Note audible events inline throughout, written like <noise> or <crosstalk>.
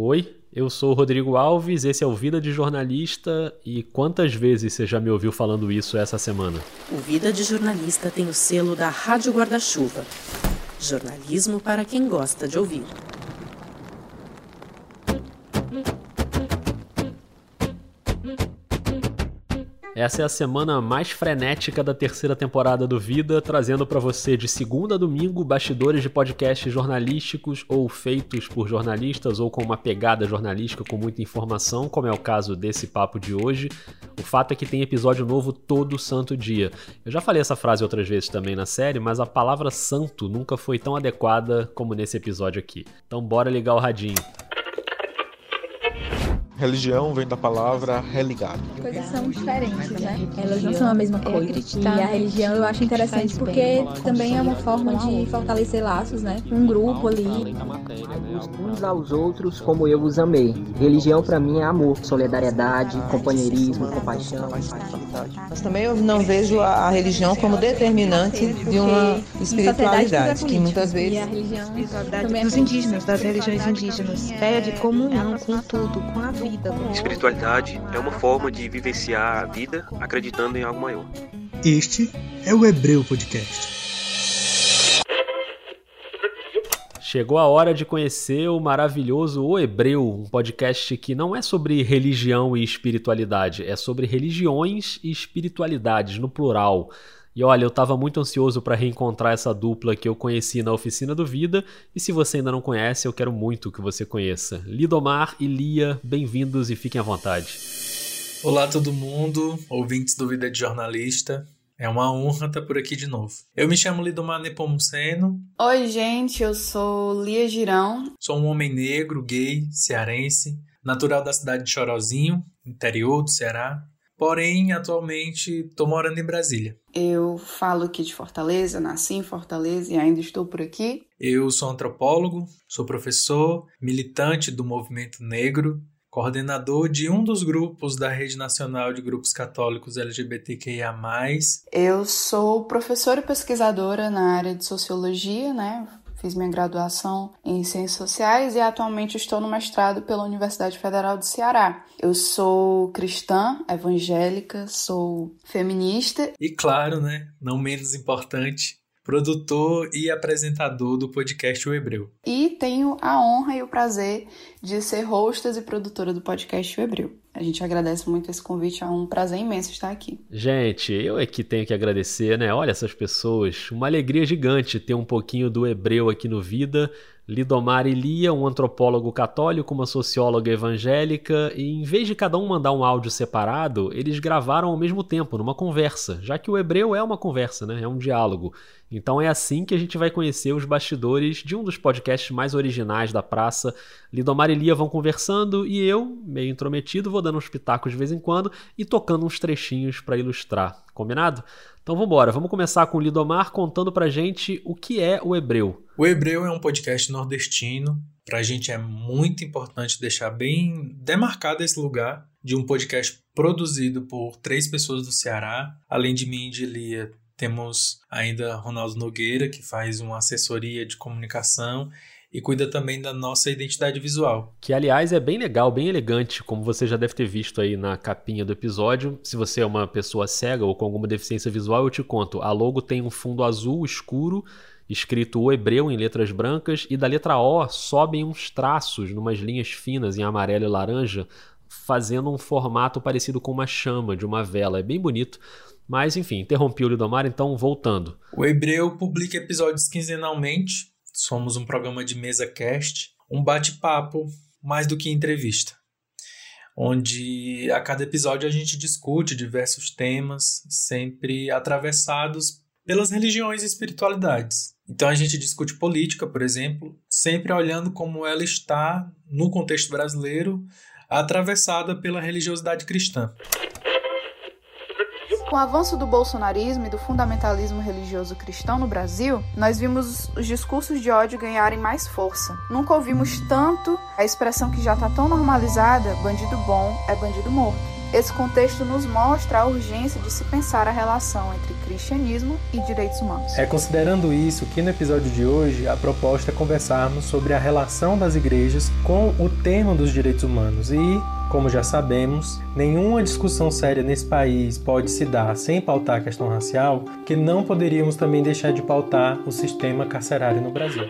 Oi, eu sou o Rodrigo Alves, esse é o Vida de Jornalista e quantas vezes você já me ouviu falando isso essa semana? O Vida de Jornalista tem o selo da Rádio Guarda-Chuva. Jornalismo para quem gosta de ouvir. Essa é a semana mais frenética da terceira temporada do Vida, trazendo para você de segunda a domingo bastidores de podcasts jornalísticos ou feitos por jornalistas ou com uma pegada jornalística com muita informação, como é o caso desse papo de hoje. O fato é que tem episódio novo todo santo dia. Eu já falei essa frase outras vezes também na série, mas a palavra santo nunca foi tão adequada como nesse episódio aqui. Então bora ligar o radinho. Religião vem da palavra religado. Coisas são diferentes, né? Elas não são a mesma coisa. E a religião eu acho interessante porque também é uma forma de fortalecer laços, né? Um grupo ali. Uns aos outros como eu os amei. Religião para mim é amor, solidariedade, companheirismo, compaixão. Mas também eu não vejo a religião como determinante de uma espiritualidade, que muitas vezes. E a religião também dos indígenas, das religiões indígenas. Ideia de comunhão com tudo, com a vida. Espiritualidade é uma forma de vivenciar a vida acreditando em algo maior. Este é o Hebreu Podcast. Chegou a hora de conhecer o maravilhoso O Hebreu, um podcast que não é sobre religião e espiritualidade, é sobre religiões e espiritualidades, no plural. E olha, eu estava muito ansioso para reencontrar essa dupla que eu conheci na Oficina do Vida, e se você ainda não conhece, eu quero muito que você conheça. Lidomar e Lia, bem-vindos e fiquem à vontade. Olá todo mundo, ouvintes do Vida de Jornalista. É uma honra estar por aqui de novo. Eu me chamo Lidomar Nepomuceno. Oi, gente, eu sou Lia Girão. Sou um homem negro, gay, cearense, natural da cidade de Chorozinho, interior do Ceará. Porém, atualmente estou morando em Brasília. Eu falo aqui de Fortaleza, nasci em Fortaleza e ainda estou por aqui. Eu sou antropólogo, sou professor, militante do movimento negro, coordenador de um dos grupos da Rede Nacional de Grupos Católicos LGBTQIA. Eu sou professora e pesquisadora na área de sociologia, né? Fiz minha graduação em Ciências Sociais e atualmente estou no mestrado pela Universidade Federal do Ceará. Eu sou cristã, evangélica, sou feminista. E claro, né, não menos importante, produtor e apresentador do podcast O Hebreu. E tenho a honra e o prazer de ser hostess e produtora do podcast O Hebreu. A gente agradece muito esse convite, é um prazer imenso estar aqui. Gente, eu é que tenho que agradecer, né? Olha essas pessoas, uma alegria gigante ter um pouquinho do hebreu aqui no Vida. Lidomar e Lia, um antropólogo católico, uma socióloga evangélica, e em vez de cada um mandar um áudio separado, eles gravaram ao mesmo tempo, numa conversa, já que o hebreu é uma conversa, né? É um diálogo. Então é assim que a gente vai conhecer os bastidores de um dos podcasts mais originais da praça. Lidomar e Lia vão conversando e eu, meio intrometido, vou dando uns pitacos de vez em quando e tocando uns trechinhos para ilustrar. Combinado? Então vamos embora. Vamos começar com o Lidomar contando pra gente o que é o Hebreu. O Hebreu é um podcast nordestino. Pra gente é muito importante deixar bem demarcado esse lugar de um podcast produzido por três pessoas do Ceará. Além de mim e de Lia, temos ainda Ronaldo Nogueira, que faz uma assessoria de comunicação e cuida também da nossa identidade visual. Que, aliás, é bem legal, bem elegante, como você já deve ter visto aí na capinha do episódio. Se você é uma pessoa cega ou com alguma deficiência visual, eu te conto. A logo tem um fundo azul escuro, escrito o hebreu em letras brancas, e da letra O sobem uns traços, numas linhas finas em amarelo e laranja, fazendo um formato parecido com uma chama de uma vela. É bem bonito. Mas, enfim, interrompi o Lidomar, então voltando. O Hebreu publica episódios quinzenalmente. Somos um programa de mesa cast, um bate-papo mais do que entrevista. Onde a cada episódio a gente discute diversos temas, sempre atravessados pelas religiões e espiritualidades. Então a gente discute política, por exemplo, sempre olhando como ela está no contexto brasileiro, atravessada pela religiosidade cristã. Com o avanço do bolsonarismo e do fundamentalismo religioso cristão no Brasil, nós vimos os discursos de ódio ganharem mais força. Nunca ouvimos tanto a expressão que já está tão normalizada: bandido bom é bandido morto. esse contexto nos mostra a urgência de se pensar a relação entre cristianismo e direitos humanos. É considerando isso que no episódio de hoje a proposta é conversarmos sobre a relação das igrejas com o tema dos direitos humanos e como já sabemos, nenhuma discussão séria nesse país pode se dar sem pautar a questão racial, que não poderíamos também deixar de pautar o sistema carcerário no Brasil.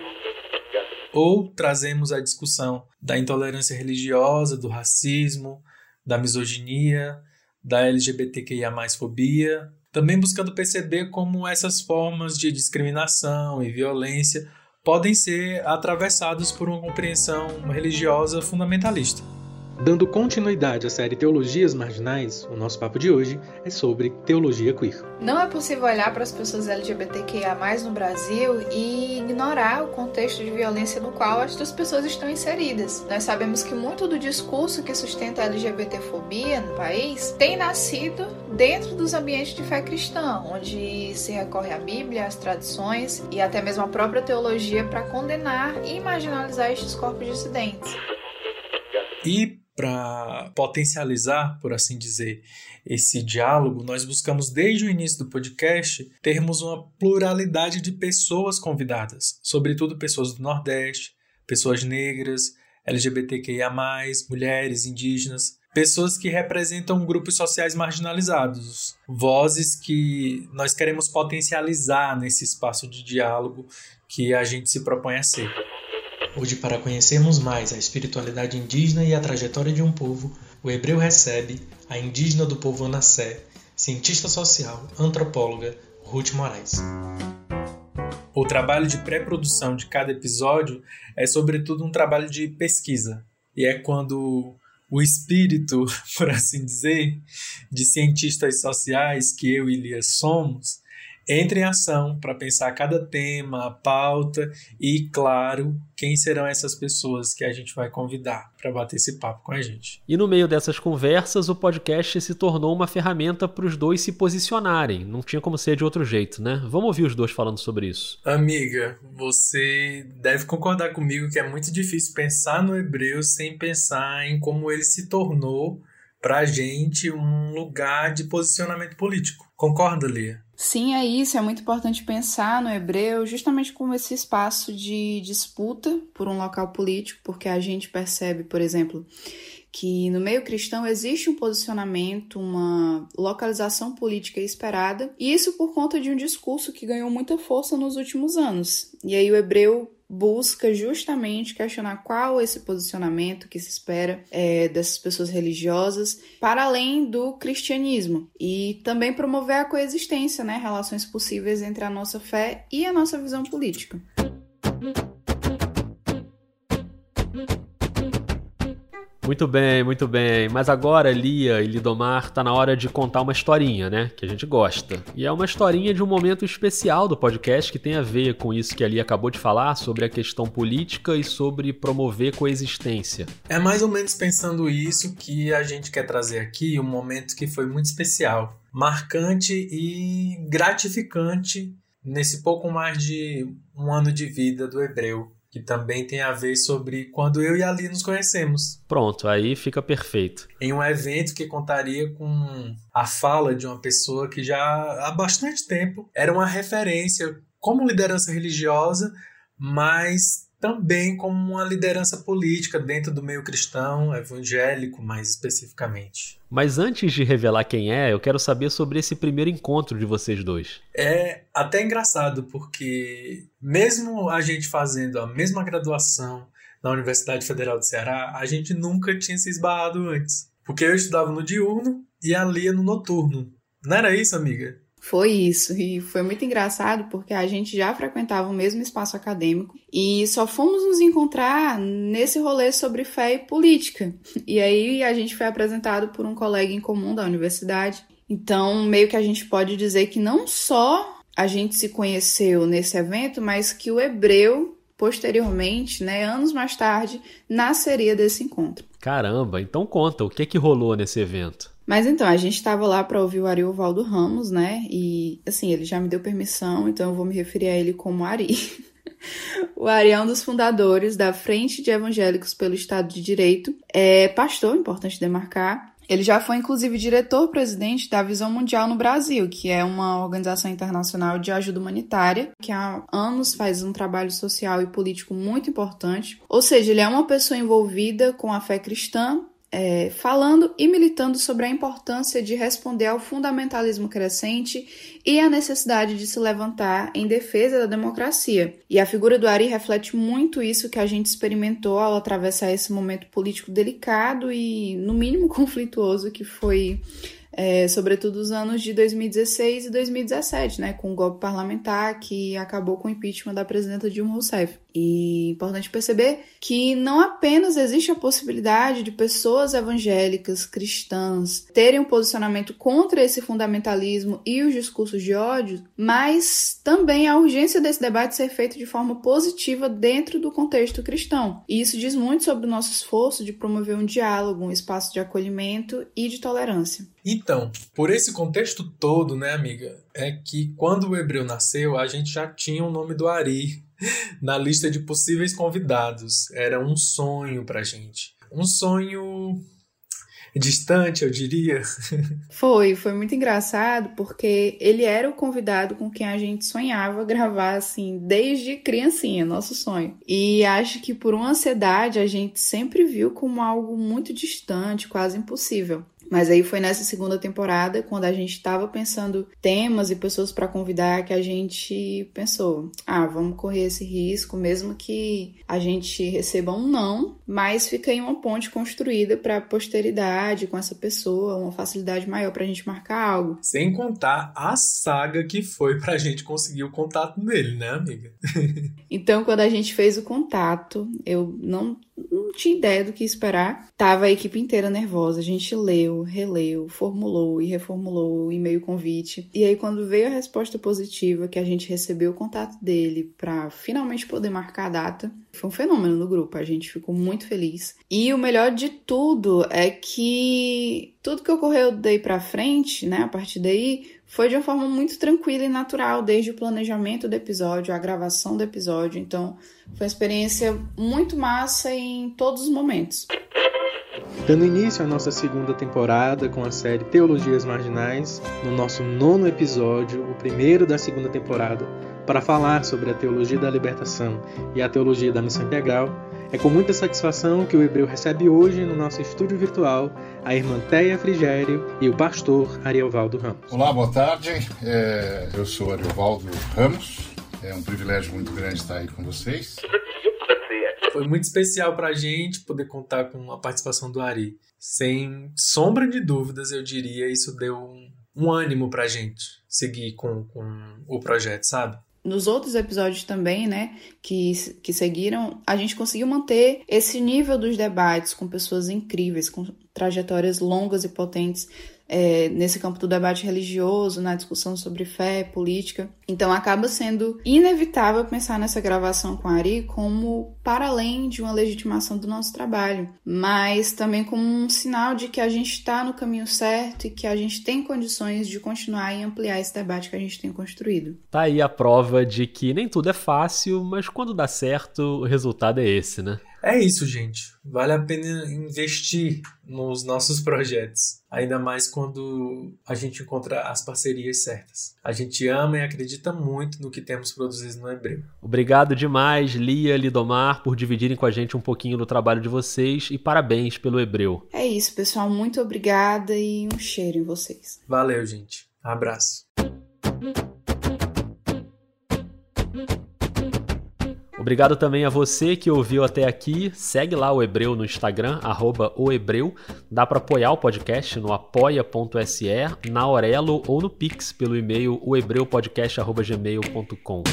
Ou trazemos a discussão da intolerância religiosa, do racismo, da misoginia, da LGBTQIA fobia, também buscando perceber como essas formas de discriminação e violência podem ser atravessados por uma compreensão religiosa fundamentalista. Dando continuidade à série Teologias Marginais, o nosso papo de hoje é sobre teologia queer. Não é possível olhar para as pessoas LGBTQIA no Brasil e ignorar o contexto de violência no qual estas pessoas estão inseridas. Nós sabemos que muito do discurso que sustenta a LGBTfobia no país tem nascido dentro dos ambientes de fé cristã, onde se recorre à Bíblia, às tradições e até mesmo à própria teologia para condenar e marginalizar estes corpos dissidentes. E para potencializar, por assim dizer, esse diálogo, nós buscamos desde o início do podcast termos uma pluralidade de pessoas convidadas, sobretudo pessoas do Nordeste, pessoas negras, LGBTQIA, mulheres, indígenas, pessoas que representam grupos sociais marginalizados, vozes que nós queremos potencializar nesse espaço de diálogo que a gente se propõe a ser. Hoje, para conhecermos mais a espiritualidade indígena e a trajetória de um povo, o hebreu recebe a indígena do povo Anassé, cientista social, antropóloga, Ruth Moraes. O trabalho de pré-produção de cada episódio é, sobretudo, um trabalho de pesquisa. E é quando o espírito, <laughs> por assim dizer, de cientistas sociais que eu e Lia somos, entre em ação para pensar cada tema, a pauta e, claro, quem serão essas pessoas que a gente vai convidar para bater esse papo com a gente. E no meio dessas conversas, o podcast se tornou uma ferramenta para os dois se posicionarem. Não tinha como ser de outro jeito, né? Vamos ouvir os dois falando sobre isso. Amiga, você deve concordar comigo que é muito difícil pensar no hebreu sem pensar em como ele se tornou para a gente um lugar de posicionamento político. Concorda, Lia? Sim, é isso. É muito importante pensar no hebreu justamente como esse espaço de disputa por um local político, porque a gente percebe, por exemplo, que no meio cristão existe um posicionamento, uma localização política esperada, e isso por conta de um discurso que ganhou muita força nos últimos anos. E aí o hebreu busca justamente questionar qual esse posicionamento que se espera é, dessas pessoas religiosas para além do cristianismo e também promover a coexistência, né, relações possíveis entre a nossa fé e a nossa visão política. Muito bem, muito bem. Mas agora, Lia e Lidomar, tá na hora de contar uma historinha, né? Que a gente gosta. E é uma historinha de um momento especial do podcast que tem a ver com isso que a Lia acabou de falar, sobre a questão política e sobre promover coexistência. É mais ou menos pensando isso que a gente quer trazer aqui, um momento que foi muito especial, marcante e gratificante nesse pouco mais de um ano de vida do hebreu que também tem a ver sobre quando eu e a Ali nos conhecemos. Pronto, aí fica perfeito. Em um evento que contaria com a fala de uma pessoa que já há bastante tempo era uma referência como liderança religiosa, mas também como uma liderança política dentro do meio cristão, evangélico mais especificamente. Mas antes de revelar quem é, eu quero saber sobre esse primeiro encontro de vocês dois. É até engraçado, porque mesmo a gente fazendo a mesma graduação na Universidade Federal do Ceará, a gente nunca tinha se esbarrado antes. Porque eu estudava no diurno e a Lia no noturno. Não era isso, amiga? Foi isso, e foi muito engraçado porque a gente já frequentava o mesmo espaço acadêmico e só fomos nos encontrar nesse rolê sobre fé e política. E aí a gente foi apresentado por um colega em comum da universidade. Então, meio que a gente pode dizer que não só a gente se conheceu nesse evento, mas que o hebreu posteriormente, né, anos mais tarde, nasceria desse encontro. Caramba, então conta, o que que rolou nesse evento? Mas então, a gente estava lá para ouvir o Ariovaldo Ramos, né? E assim, ele já me deu permissão, então eu vou me referir a ele como Ari. <laughs> o Ari é um dos fundadores da Frente de Evangélicos pelo Estado de Direito, é pastor, importante demarcar, Ele já foi, inclusive, diretor-presidente da Visão Mundial no Brasil, que é uma organização internacional de ajuda humanitária, que há anos faz um trabalho social e político muito importante. Ou seja, ele é uma pessoa envolvida com a fé cristã, é, falando e militando sobre a importância de responder ao fundamentalismo crescente e a necessidade de se levantar em defesa da democracia. E a figura do Ari reflete muito isso que a gente experimentou ao atravessar esse momento político delicado e, no mínimo, <laughs> conflituoso que foi é, sobretudo os anos de 2016 e 2017, né, com o golpe parlamentar que acabou com o impeachment da presidenta Dilma Rousseff. E importante perceber que não apenas existe a possibilidade de pessoas evangélicas, cristãs, terem um posicionamento contra esse fundamentalismo e os discursos de ódio, mas também a urgência desse debate ser feito de forma positiva dentro do contexto cristão. E isso diz muito sobre o nosso esforço de promover um diálogo, um espaço de acolhimento e de tolerância. Então, por esse contexto todo, né, amiga, é que quando o Hebreu nasceu, a gente já tinha o nome do Ari <laughs> na lista de possíveis convidados. Era um sonho pra gente. Um sonho distante, eu diria. <laughs> Foi, foi muito engraçado porque ele era o convidado com quem a gente sonhava gravar assim desde criancinha, nosso sonho. E acho que por uma ansiedade a gente sempre viu como algo muito distante, quase impossível. Mas aí foi nessa segunda temporada, quando a gente estava pensando temas e pessoas para convidar, que a gente pensou: ah, vamos correr esse risco, mesmo que a gente receba um não, mas fica aí uma ponte construída para a posteridade com essa pessoa, uma facilidade maior para a gente marcar algo. Sem contar a saga que foi para a gente conseguir o contato dele, né, amiga? <laughs> então, quando a gente fez o contato, eu não não tinha ideia do que esperar. Tava a equipe inteira nervosa. A gente leu, releu, formulou e reformulou o e-mail convite. E aí, quando veio a resposta positiva, que a gente recebeu o contato dele para finalmente poder marcar a data, foi um fenômeno no grupo. A gente ficou muito feliz. E o melhor de tudo é que tudo que ocorreu daí para frente, né, a partir daí, foi de uma forma muito tranquila e natural, desde o planejamento do episódio, a gravação do episódio. Então, foi uma experiência muito massa em todos os momentos. Dando início à nossa segunda temporada com a série Teologias Marginais, no nosso nono episódio, o primeiro da segunda temporada, para falar sobre a teologia da libertação e a teologia da missão integral, é com muita satisfação que o Hebreu recebe hoje no nosso estúdio virtual a irmã Teia Frigério e o pastor Ariovaldo Ramos. Olá, boa tarde. É, eu sou Ariovaldo Ramos. É um privilégio muito grande estar aí com vocês. Foi muito especial para a gente poder contar com a participação do Ari. Sem sombra de dúvidas, eu diria, isso deu um, um ânimo para a gente seguir com, com o projeto, sabe? Nos outros episódios também, né, que, que seguiram, a gente conseguiu manter esse nível dos debates com pessoas incríveis, com trajetórias longas e potentes, é, nesse campo do debate religioso, na discussão sobre fé, política. Então acaba sendo inevitável pensar nessa gravação com a Ari como para além de uma legitimação do nosso trabalho, mas também como um sinal de que a gente está no caminho certo e que a gente tem condições de continuar e ampliar esse debate que a gente tem construído. Tá aí a prova de que nem tudo é fácil, mas quando dá certo, o resultado é esse, né? É isso, gente. Vale a pena investir nos nossos projetos. Ainda mais quando a gente encontra as parcerias certas. A gente ama e acredita muito no que temos produzido no Hebreu. Obrigado demais, Lia, Lidomar, por dividirem com a gente um pouquinho do trabalho de vocês e parabéns pelo Hebreu. É isso, pessoal. Muito obrigada e um cheiro em vocês. Valeu, gente. Abraço. Obrigado também a você que ouviu até aqui. Segue lá o Hebreu no Instagram, arroba ohebreu. Dá para apoiar o podcast no apoia.se, na Aurelo ou no Pix pelo e-mail ohebreupodcast.gmail.com.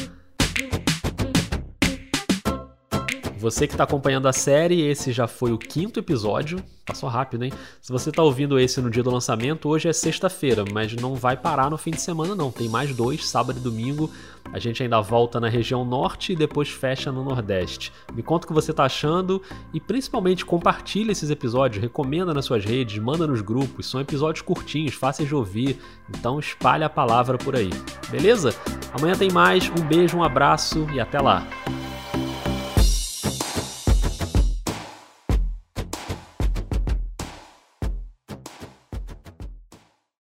Você que está acompanhando a série, esse já foi o quinto episódio. Passou rápido, hein? Se você está ouvindo esse no dia do lançamento, hoje é sexta-feira, mas não vai parar no fim de semana, não. Tem mais dois, sábado e domingo. A gente ainda volta na região norte e depois fecha no nordeste. Me conta o que você está achando e principalmente compartilha esses episódios, recomenda nas suas redes, manda nos grupos. São episódios curtinhos, fáceis de ouvir, então espalha a palavra por aí. Beleza? Amanhã tem mais. Um beijo, um abraço e até lá.